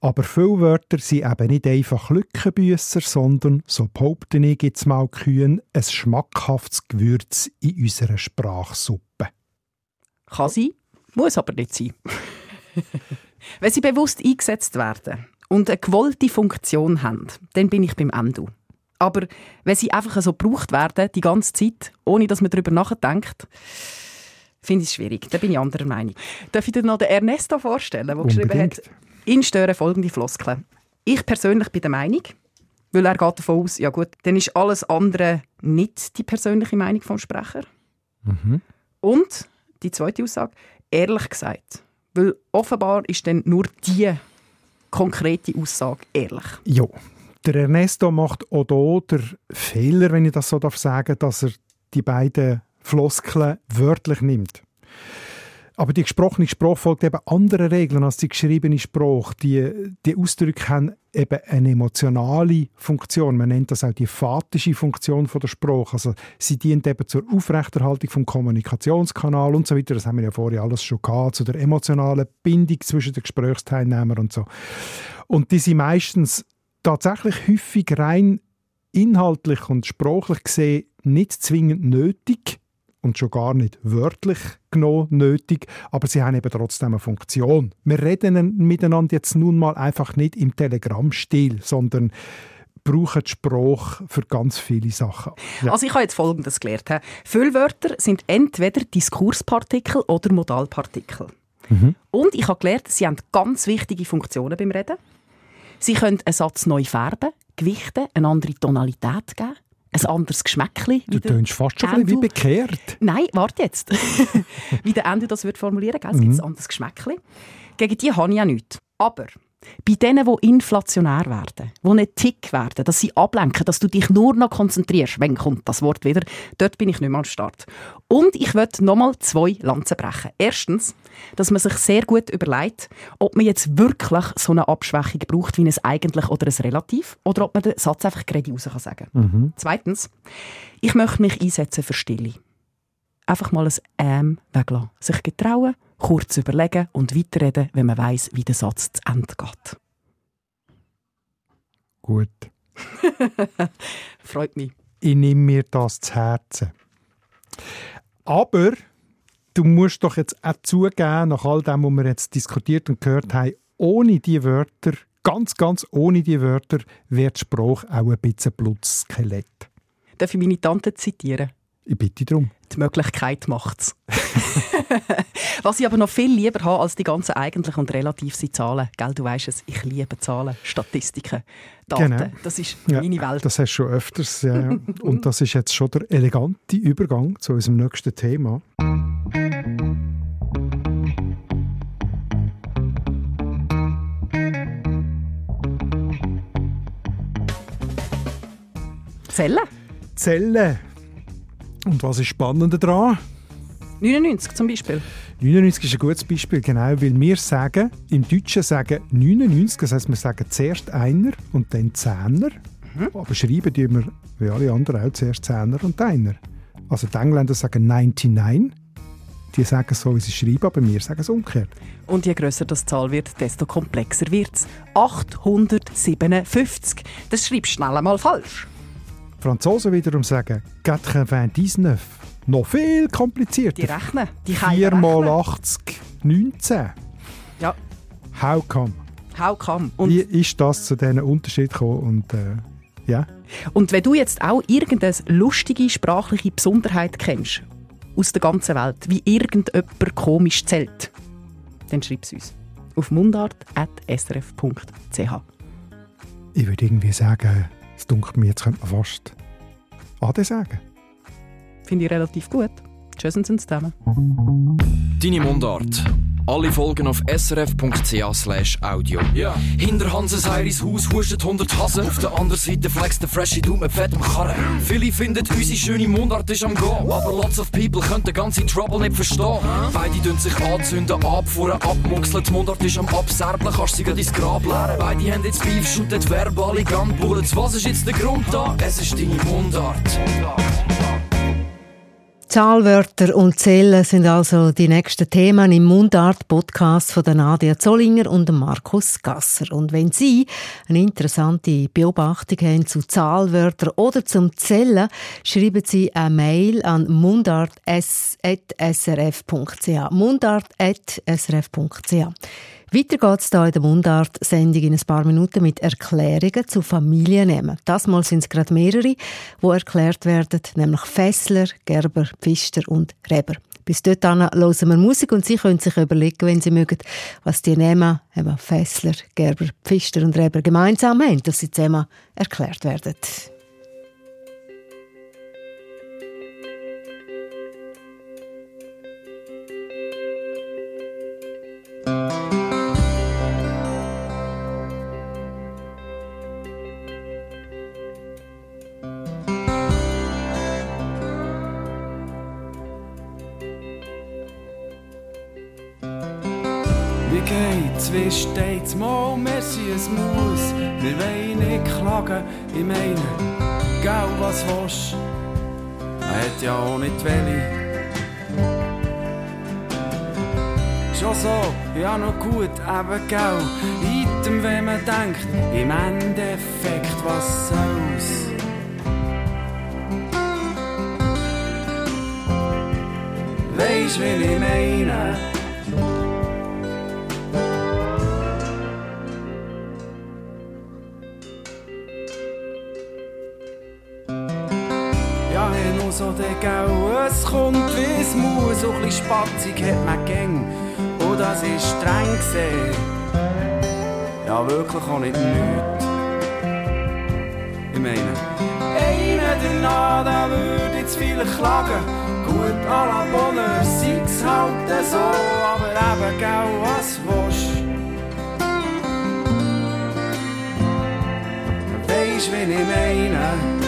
Aber Füllwörter sind eben nicht einfach Lückenbüsser, sondern, so behaupte ich jetzt mal kühn, ein schmackhaftes Gewürz in unserer Sprachsuppe. Kann sein, muss aber nicht sein. Wenn sie bewusst eingesetzt werden und eine gewollte Funktion haben, dann bin ich beim Endo. Aber wenn sie einfach so gebraucht werden, die ganze Zeit, ohne dass man darüber nachdenkt, finde ich es schwierig. Da bin ich anderer Meinung. Darf ich dir noch den Ernesto vorstellen, der geschrieben hat. Ihn stören folgende Floskeln. Ich persönlich bin der Meinung, weil er geht davon aus, ja gut, dann ist alles andere nicht die persönliche Meinung vom Sprecher. Und die zweite Aussage, ehrlich gesagt. Weil offenbar ist dann nur die konkrete Aussage ehrlich. Ja, der Ernesto macht auch hier den Fehler, wenn ich das so darf sagen, dass er die beiden Floskeln wörtlich nimmt. Aber die gesprochene Sprache folgt eben anderen Regeln als die geschriebene Sprache. Die, die Ausdrücke haben eben eine emotionale Funktion. Man nennt das auch die phatische Funktion von der Sprache. Also sie dient eben zur Aufrechterhaltung vom Kommunikationskanal und so weiter. Das haben wir ja vorher alles schon gehabt, zu der emotionalen Bindung zwischen den Gesprächsteilnehmern und so. Und die sind meistens tatsächlich häufig rein inhaltlich und sprachlich gesehen nicht zwingend nötig und schon gar nicht wörtlich genommen nötig, aber sie haben eben trotzdem eine Funktion. Wir reden miteinander jetzt nun mal einfach nicht im Telegram-Stil, sondern brauchen die Sprache für ganz viele Sachen. Ja. Also ich habe jetzt Folgendes gelernt. Füllwörter sind entweder Diskurspartikel oder Modalpartikel. Und ich habe gelernt, sie haben ganz wichtige Funktionen beim Reden. Sie können einen Satz neu färben, gewichten, eine andere Tonalität geben, ein anderes Geschmäckchen. du tönst fast schon wie bekehrt. Nein, warte jetzt. wie der Ende das wird formulieren, gell? es gibt ein anderes Geschmäckchen. Gegen die habe ich ja nichts. Aber bei denen, die inflationär werden, die nicht tick werden, dass sie ablenken, dass du dich nur noch konzentrierst, wenn kommt das Wort wieder, dort bin ich nicht mehr am Start. Und ich möchte nochmal zwei Lanzen brechen. Erstens, dass man sich sehr gut überlegt, ob man jetzt wirklich so eine Abschwächung braucht, wie ein eigentlich oder ein relativ, oder ob man den Satz einfach gerade raus kann sagen Zweitens, ich möchte mich einsetzen für Stille einfach mal ein Ähm weglassen. Sich getrauen, kurz überlegen und weiterreden, wenn man weiß, wie der Satz zu Ende geht. Gut. Freut mich. ich nehme mir das zu Herzen. Aber du musst doch jetzt auch zugeben, nach all dem, was wir jetzt diskutiert und gehört haben, ohne die Wörter, ganz, ganz ohne die Wörter, wird die Sprache auch ein bisschen Blutskelett. Darf ich meine Tante zitieren? Ich bitte darum. Die Möglichkeit macht es. Was ich aber noch viel lieber habe als die ganzen eigentlich und relativ sind Zahlen. Gell, du weißt es, ich liebe Zahlen, Statistiken, Daten. Genau. Das ist ja, meine Welt. Das hast du schon öfters. Ja. und das ist jetzt schon der elegante Übergang zu unserem nächsten Thema. Zellen. Zellen. Und was ist spannender daran? 99 zum Beispiel. 99 ist ein gutes Beispiel, genau, weil wir sagen, im Deutschen sagen 99, das heisst, wir sagen zuerst Einer und dann Zehner. Mhm. Aber schreiben tun wir, wie alle anderen auch, zuerst Zehner und Einer. Also die Engländer sagen 99, die sagen so, wie sie schreiben, aber wir sagen es umgekehrt. Und je grösser das Zahl wird, desto komplexer wird es. 857. Das schreibst du schnell einmal falsch. Franzosen wiederum sagen 99. Noch viel komplizierter. Die rechnen. Die 4 mal 80, 19. Ja. How come? How come? Und Wie ist das zu diesen Unterschied gekommen? Und, äh, ja. und wenn du jetzt auch irgendeine lustige sprachliche Besonderheit kennst, aus der ganzen Welt, wie irgendjemand komisch zählt, dann schreib es uns auf mundart.srf.ch. Ich würde irgendwie sagen, es dunkelt mir, jetzt könnte man fast Ade sagen. Finde ich relativ gut. Tschüss sind zusammen. Deine Mundart. Alle Folgen auf srf.ch audio. Ja. Hinter Hanses Heiris Haus huscht 100 Hasen. Auf der anderen Seite flext der freshe Dude mit fettem Karren. Viele finden, unsere schöne Mundart ist am Gehen. Aber lots of people können den ganzen Trouble nicht verstehen. Beide tun sich anzünden, abfuhren, abmuxeln. Die Mundart ist am Abserblen, kannst sie grad ins Grab leeren. Beide haben jetzt Beef, shooten verbale Gunbullets. Was ist jetzt der Grund da? Es ist deine Mundart. Zahlwörter und Zählen sind also die nächsten Themen im Mundart-Podcast von Nadia Zollinger und Markus Gasser. Und wenn Sie eine interessante Beobachtung haben zu Zahlwörtern oder zum Zählen, schreiben Sie eine Mail an mundart.srf.ch. mundart.srf.ch. Weiter geht es hier in der Mundart-Sendung in ein paar Minuten mit Erklärungen zu Familiennamen. Das Mal sind es gerade mehrere, die erklärt werden, nämlich Fessler, Gerber, Pfister und Reber. Bis dahin hören wir Musik und Sie können sich überlegen, wenn Sie mögen, was die Namen eben Fessler, Gerber, Pfister und Reber gemeinsam haben, dass sie zusammen erklärt werden. Wie klagen, ich meine, gell, was willst Er hat ja auch nicht welche. Schon so, ja noch gut, eben gell. Item, wenn man denkt, im Endeffekt, was soll's. Weisst, wie ich meine? So ein bisschen spatzig hat man gäng. Oh, das ist streng gesehen. Ja, wirklich auch nicht nichts. Ich meine, einer der würde jetzt vielleicht klagen. Gut, à la Bonheur, sieht's halt so, aber eben, gell, was willst Weisst, wen ich meine?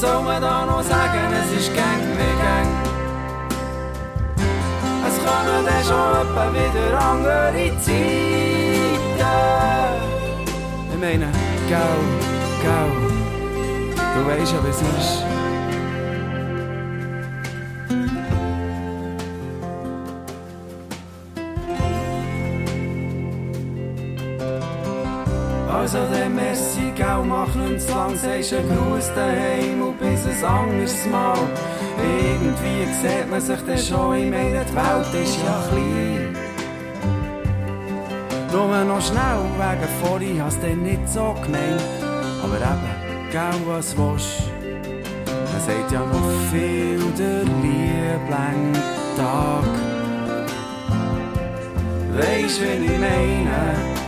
Soll man da noch sagen? Es ist gang wie gang. Es kommen dann schon etwa wieder andere Zeiten. Ich meine, gau, gau. Du weißt ja, wie es ist. Messi, gau, mach nicht zu lang, sagst einen Gruß daheim und bis ein anderes Mal. Irgendwie sieht man sich dann schon, ich meine, die Welt ist ja klein. Nur noch schnell wegen vorhin, hast du nicht so gemeint. Aber eben, gell was willst Er sagt ja noch viel der liebling Tag. Weisst, wie ich meine?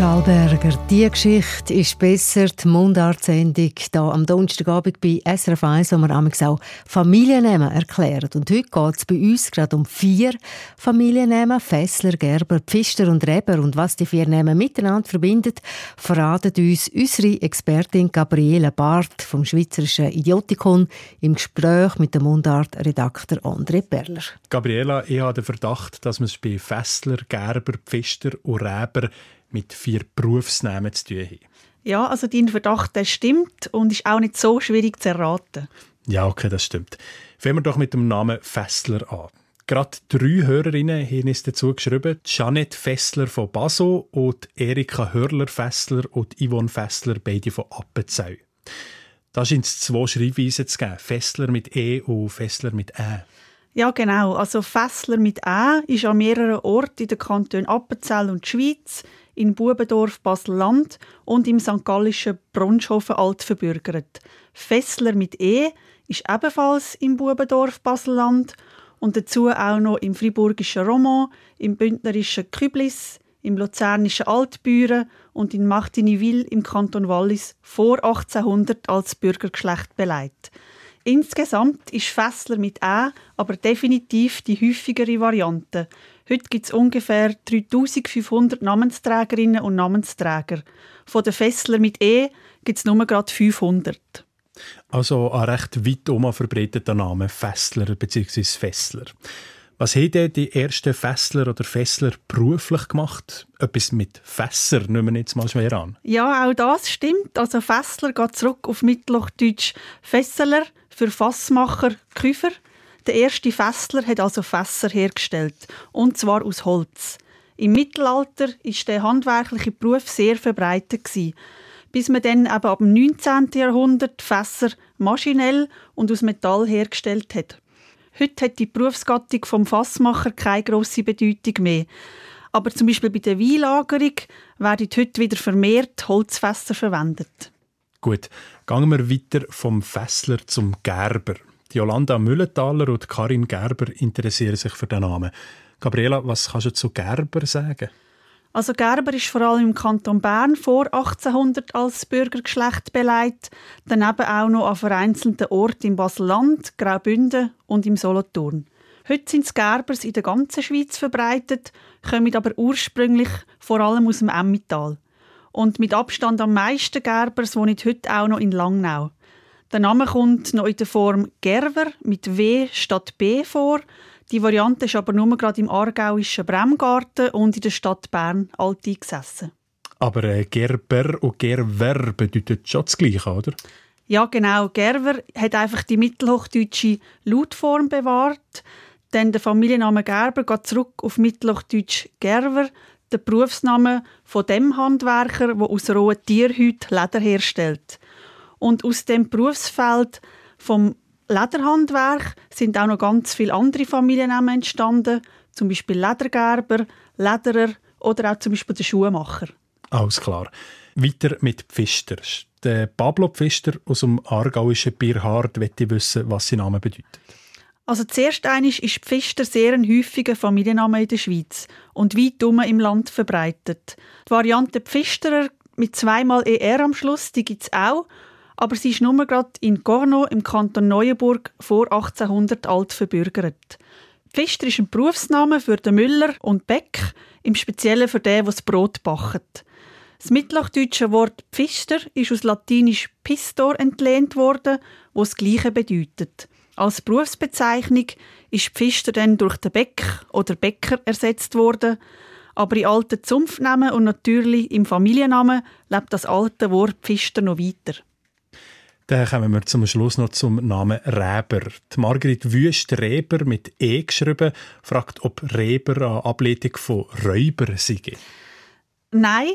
Stahlberger, die Geschichte ist besser, die Mundartsendung hier am Donnerstagabend bei SRF 1, wo wir auch Familiennamen erklären. Und heute geht es bei uns gerade um vier Familiennamen, Fessler, Gerber, Pfister und Reber. Und was die vier Namen miteinander verbindet, verratet uns unsere Expertin Gabriele Barth vom Schweizerischen Idiotikon im Gespräch mit dem Mundartredakteur André Perler. Gabriela, ich habe den Verdacht, dass man es bei Fessler, Gerber, Pfister und Reber mit vier Berufsnamen zu tun haben. Ja, also dein Verdacht der stimmt und ist auch nicht so schwierig zu erraten. Ja, okay, das stimmt. Fangen wir doch mit dem Namen Fessler an. Gerade drei Hörerinnen haben uns dazu geschrieben. Janet Fessler von Baso und Erika Hörler-Fessler und Yvonne Fessler, beide von Appenzell. Da scheint es zwei Schreibweisen zu geben. Fessler mit E und Fessler mit Ä. Ja, genau. Also Fessler mit Ä ist an mehreren Orten in den Kantonen Appenzell und Schweiz in Bubendorf Basel-Land und im St. Gallischen Bronschofen alt verbürgert. Fessler mit E ist ebenfalls im Bubendorf Basel-Land und dazu auch noch im friburgischen Roman, im bündnerischen Küblis, im luzernischen Altbüren und in Martiniville im Kanton Wallis vor 1800 als Bürgergeschlecht beleidigt. Insgesamt ist Fessler mit Ä aber definitiv die häufigere Variante. Heute gibt es ungefähr 3500 Namensträgerinnen und Namensträger. Von den Fessler mit E gibt es nur gerade 500. Also ein recht weit um verbreiteter Name Fessler bzw. Fessler. Was haben denn die ersten Fessler oder Fessler beruflich gemacht? Etwas mit Fässer, nehmen wir jetzt mal schwer an. Ja, auch das stimmt. Also Fessler geht zurück auf Mittelhochdeutsch Fesseler für Fassmacher, Küfer. Der erste Fessler hat also Fässer hergestellt, und zwar aus Holz. Im Mittelalter ist der handwerkliche Beruf sehr verbreitet bis man dann eben ab dem 19. Jahrhundert Fässer maschinell und aus Metall hergestellt hat. Heute hat die Berufsgattung vom Fassmacher keine grosse Bedeutung mehr. Aber zum Beispiel bei der Weinlagerung werden heute wieder vermehrt Holzfässer verwendet. Gut, gehen wir weiter vom Fessler zum Gerber. Die Jolanda Müllenthaler und Karin Gerber interessieren sich für den Namen. Gabriela, was kannst du zu Gerber sagen? Also Gerber ist vor allem im Kanton Bern vor 1800 als Bürgergeschlecht beleidigt, daneben auch noch an vereinzelten Orten im Basel-Land, Graubünden und im Solothurn. Heute sind Gerbers in der ganzen Schweiz verbreitet, kommen aber ursprünglich vor allem aus dem Emmental. Und mit Abstand am meisten Gerbers wohnen heute auch noch in Langnau. Der Name kommt noch in der Form Gerver mit W statt B vor. Die Variante ist aber nur gerade im aargauischen Bremgarten und in der Stadt Bern alt eingesessen. Aber äh, Gerber und Gerwer bedeutet schon das Gleiche, oder? Ja, genau. Gerwer hat einfach die mittelhochdeutsche Lautform bewahrt. Denn der Familienname Gerber geht zurück auf Mittelhochdeutsch Gerwer, der Berufsname von dem Handwerker, der aus rohen Tierhüt Leder herstellt. Und aus dem Berufsfeld vom Lederhandwerk sind auch noch ganz viele andere Familiennamen entstanden, zum Beispiel Ledergerber, Lederer oder auch zum Beispiel der Schuhmacher. Alles klar. Weiter mit Pfister. Der Pablo Pfister aus dem aargauischen Bierhard möchte wissen, was sein Name bedeutet. Also zuerst einmal ist Pfister sehr ein häufiger Familienname in der Schweiz und weit im Land verbreitet. Die Variante Pfisterer mit zweimal ER am Schluss, die gibt es auch aber sie ist nur gerade in Gorno im Kanton Neuenburg vor 1800 alt verbürgert. Pfister ist ein Berufsname für den Müller und Bäck, im Speziellen für den, der das Brot backt. Das mittlerdeutsche Wort Pfister ist aus Latinisch Pistor entlehnt worden, wo das Gleiche bedeutet. Als Berufsbezeichnung ist Pfister dann durch den Bäck oder Bäcker ersetzt worden, aber in alten Zunftnamen und natürlich im Familiennamen lebt das alte Wort Pfister noch weiter. Dann kommen wir zum Schluss noch zum Namen Reber. Die Margrit Wüst Reber mit E geschrieben, fragt, ob Reber eine Ableitung von Räuber sei. Nein,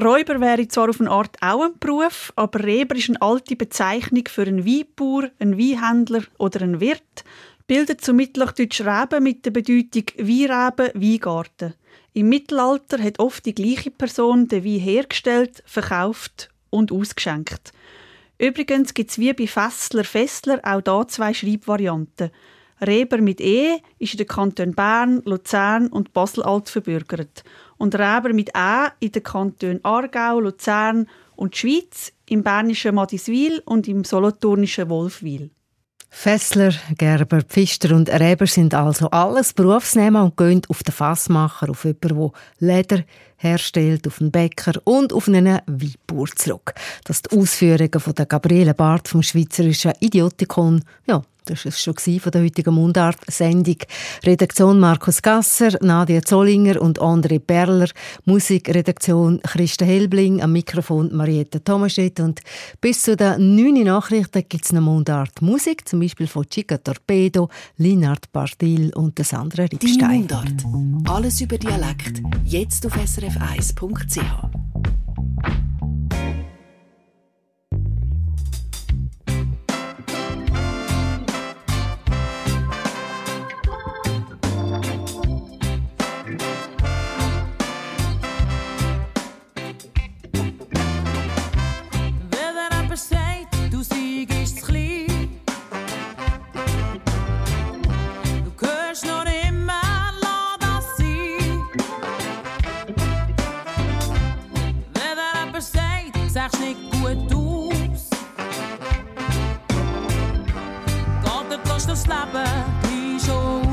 Räuber wäre zwar auf eine Art auch ein Beruf, aber Reber ist eine alte Bezeichnung für einen Weinbauer, einen Weinhändler oder einen Wirt, bildet zum Mittelhochdeutsch Reben mit der Bedeutung Weinreben, Weingarten. Im Mittelalter hat oft die gleiche Person den Wein hergestellt, verkauft und ausgeschenkt. Übrigens gibt es wie bei Fessler Fessler auch hier zwei Schreibvarianten. Reber mit E ist in den Kantonen Bern, Luzern und Basel alt verbürgert. und Räber mit Ä in den Kantonen Aargau, Luzern und Schweiz, im bernischen Madiswil und im solothurnischen Wolfwil. Fessler, Gerber, Pfister und Reber sind also alles Berufsnehmer und gehen auf den Fassmacher, auf jemanden, der Leder herstellt, auf einen Bäcker und auf einen Weinbauer zurück. Dass die Ausführungen von der Gabriele Barth vom Schweizerischen Idiotikon, ja, das war es schon von der heutigen Mundart-Sendung. Redaktion Markus Gasser, Nadia Zollinger und André Perler. Musikredaktion Christa Helbling. Am Mikrofon Marietta Thomaschett. Und bis zu den neuen Nachrichten gibt es noch Mundart-Musik, zum Beispiel von Chica Torpedo, Linard Bartil und Sandra Riebstein. Die Mundart. Alles über Dialekt. Jetzt auf srf1.ch. zo slapen, die zo.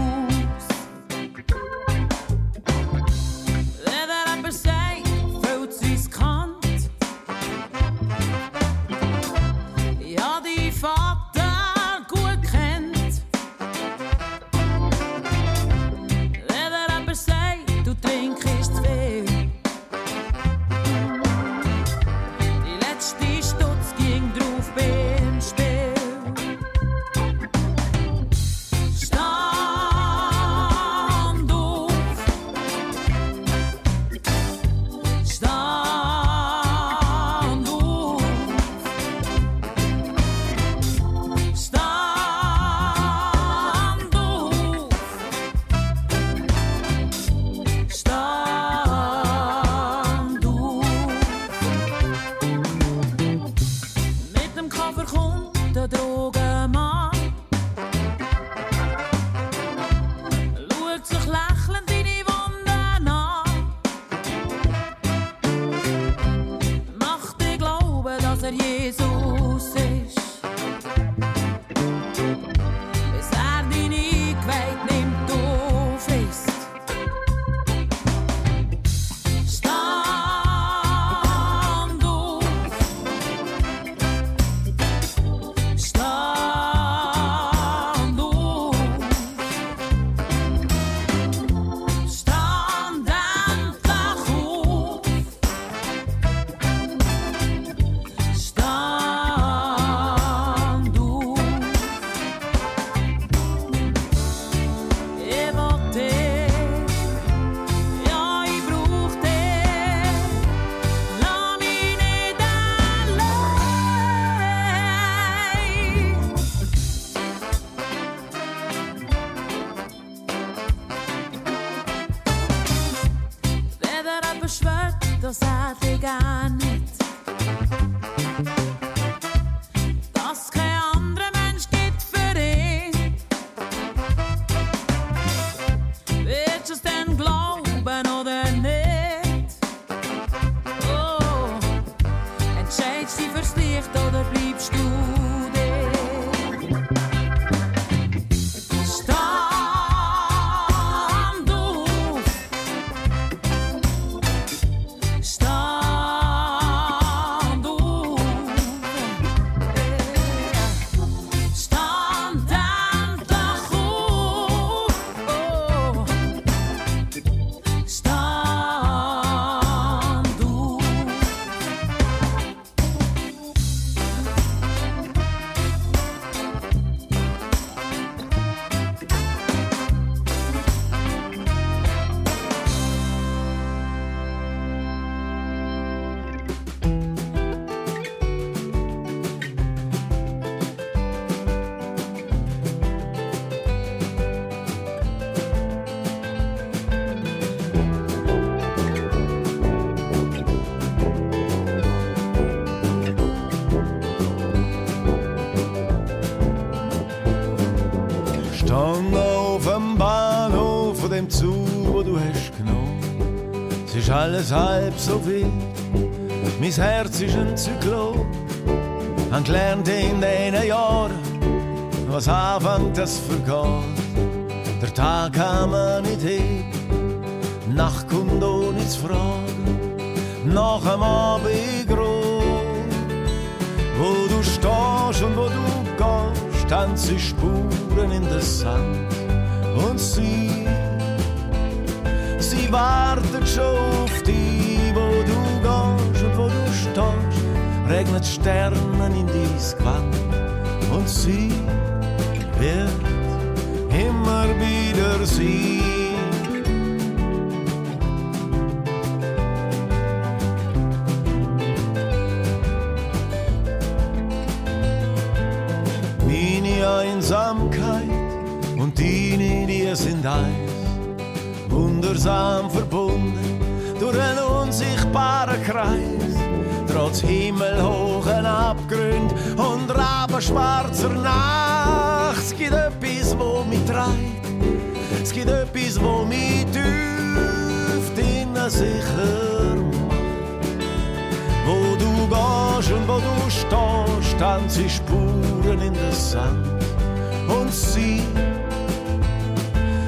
So wild. Mein Herz ist ein Zyklon. Han gelernt in diesen Jahren, was anfängt, das vergeht. Der Tag man nicht hin, Nacht kommt ohne zu fragen. Nach dem Abend rot, wo du stehst und wo du gehst, tanzen Spuren in den Sand. Und sie, sie wartet schon auf stehst, regnet Sternen in dein Gewand. Und sie wird immer wieder sie. Meine Einsamkeit und deine, die sind eins, wundersam verbunden durch einen unsichtbaren Kreis trotz himmelhohen Abgrund und rabenschwarzer Nacht. Es gibt etwas, wo mich treibt, es gibt etwas, wo mich tief innen sicher macht. Wo du gehst und wo du stehst, tanzen Spuren in den Sand. Und sie,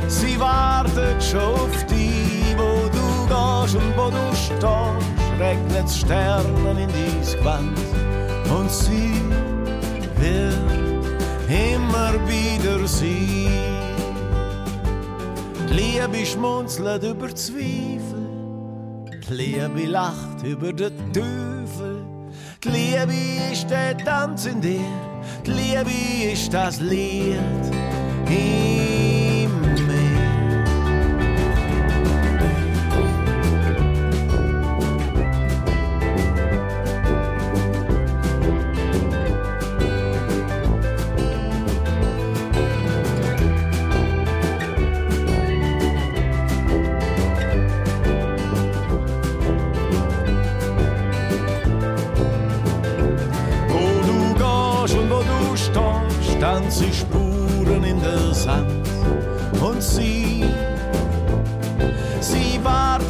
sie wartet schon auf dich, wo du gehst und wo du stehst regnet Sternen in dies Gewand und sie wird immer wieder sie. Die Liebe schmunzelt über Zweifel, die Liebe lacht über den Teufel. Die Liebe ist der Tanz in dir, die Liebe ist das Lied. In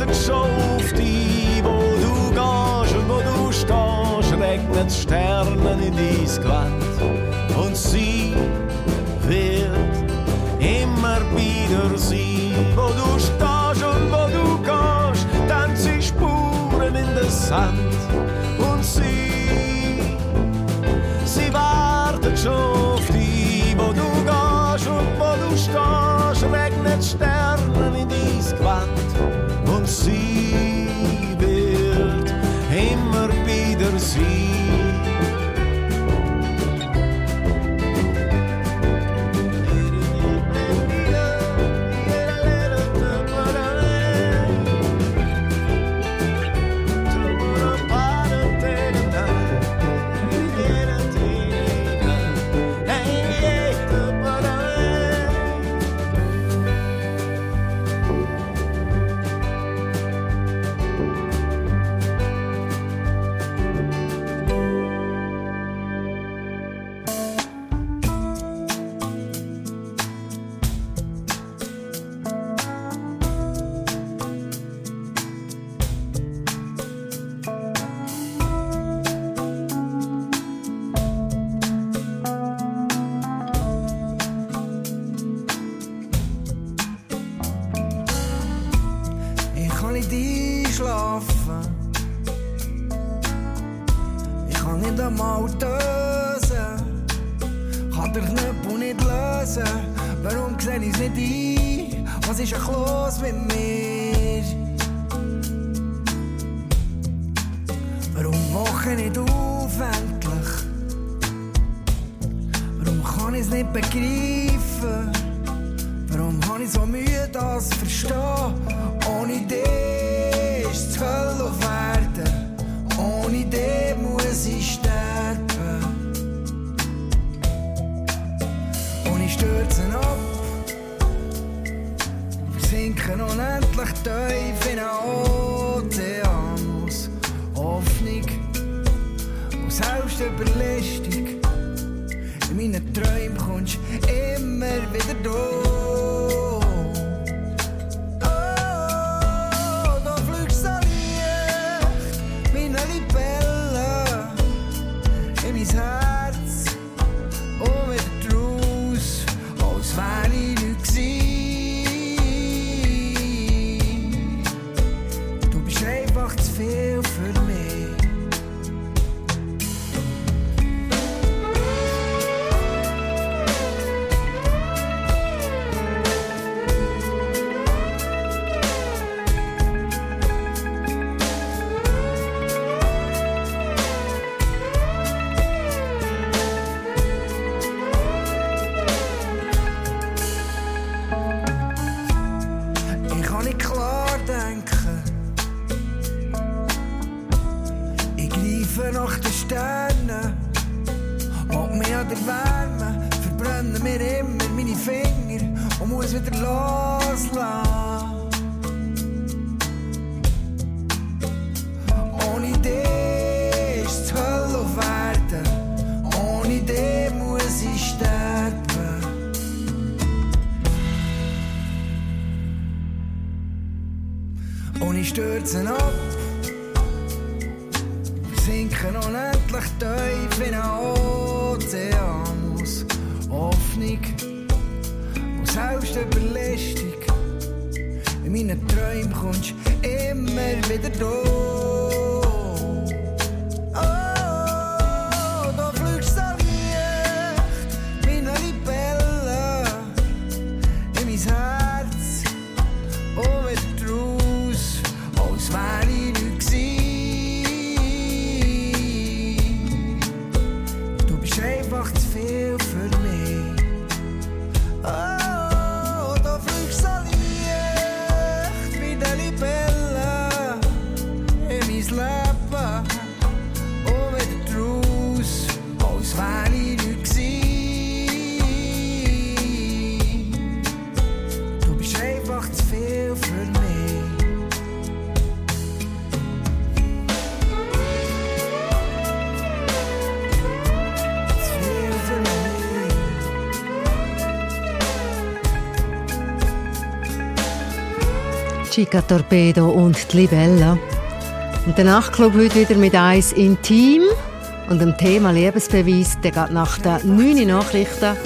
sie auf dich, wo du gehst und wo du stehst, regnet Sternen in dein Gewand. Und sie wird immer wieder sie, wo du stehst und wo du gehst, tanzen Spuren in der Sand. Und sie, sie wartet schon stehst, regnet Sternen Oh, da fliegst du stürzen ab. Wir sinken unendlich tief in einen Ozean aus Hoffnung und Selbstüberlistung. In meinen Träumen kommst du immer wieder durch. Musica Torpedo und die Libella. Und der Nachtclub heute wieder mit eins intim und dem Thema Lebensbeweis, der geht nach den 9 Nachrichten.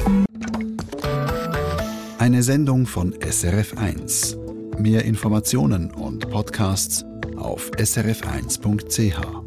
Eine Sendung von SRF 1. Mehr Informationen und Podcasts auf srf1.ch.